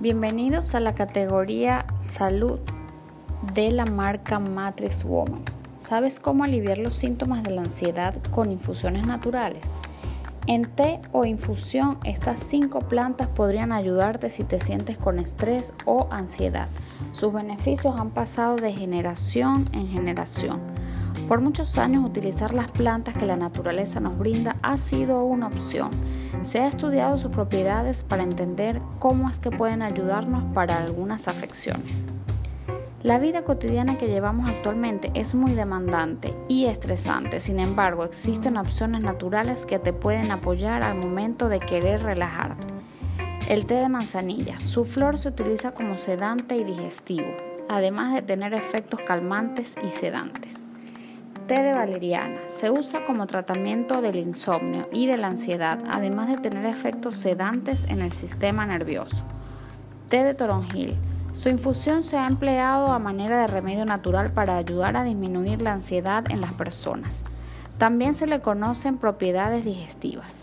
Bienvenidos a la categoría Salud de la marca Matrix Woman. ¿Sabes cómo aliviar los síntomas de la ansiedad con infusiones naturales? En té o infusión, estas cinco plantas podrían ayudarte si te sientes con estrés o ansiedad. Sus beneficios han pasado de generación en generación. Por muchos años utilizar las plantas que la naturaleza nos brinda ha sido una opción. Se ha estudiado sus propiedades para entender cómo es que pueden ayudarnos para algunas afecciones. La vida cotidiana que llevamos actualmente es muy demandante y estresante, sin embargo existen opciones naturales que te pueden apoyar al momento de querer relajarte. El té de manzanilla. Su flor se utiliza como sedante y digestivo, además de tener efectos calmantes y sedantes té de valeriana se usa como tratamiento del insomnio y de la ansiedad, además de tener efectos sedantes en el sistema nervioso. Té de toronjil. Su infusión se ha empleado a manera de remedio natural para ayudar a disminuir la ansiedad en las personas. También se le conocen propiedades digestivas.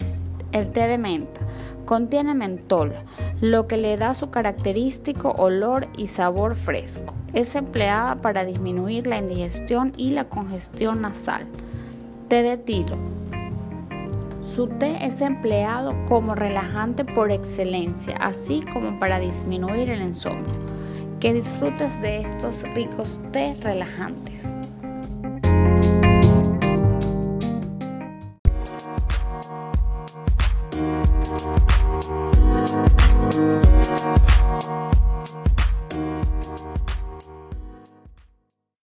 El té de menta contiene mentol, lo que le da su característico olor y sabor fresco. Es empleada para disminuir la indigestión y la congestión nasal. Té de tilo. Su té es empleado como relajante por excelencia, así como para disminuir el insomnio. Que disfrutes de estos ricos té relajantes.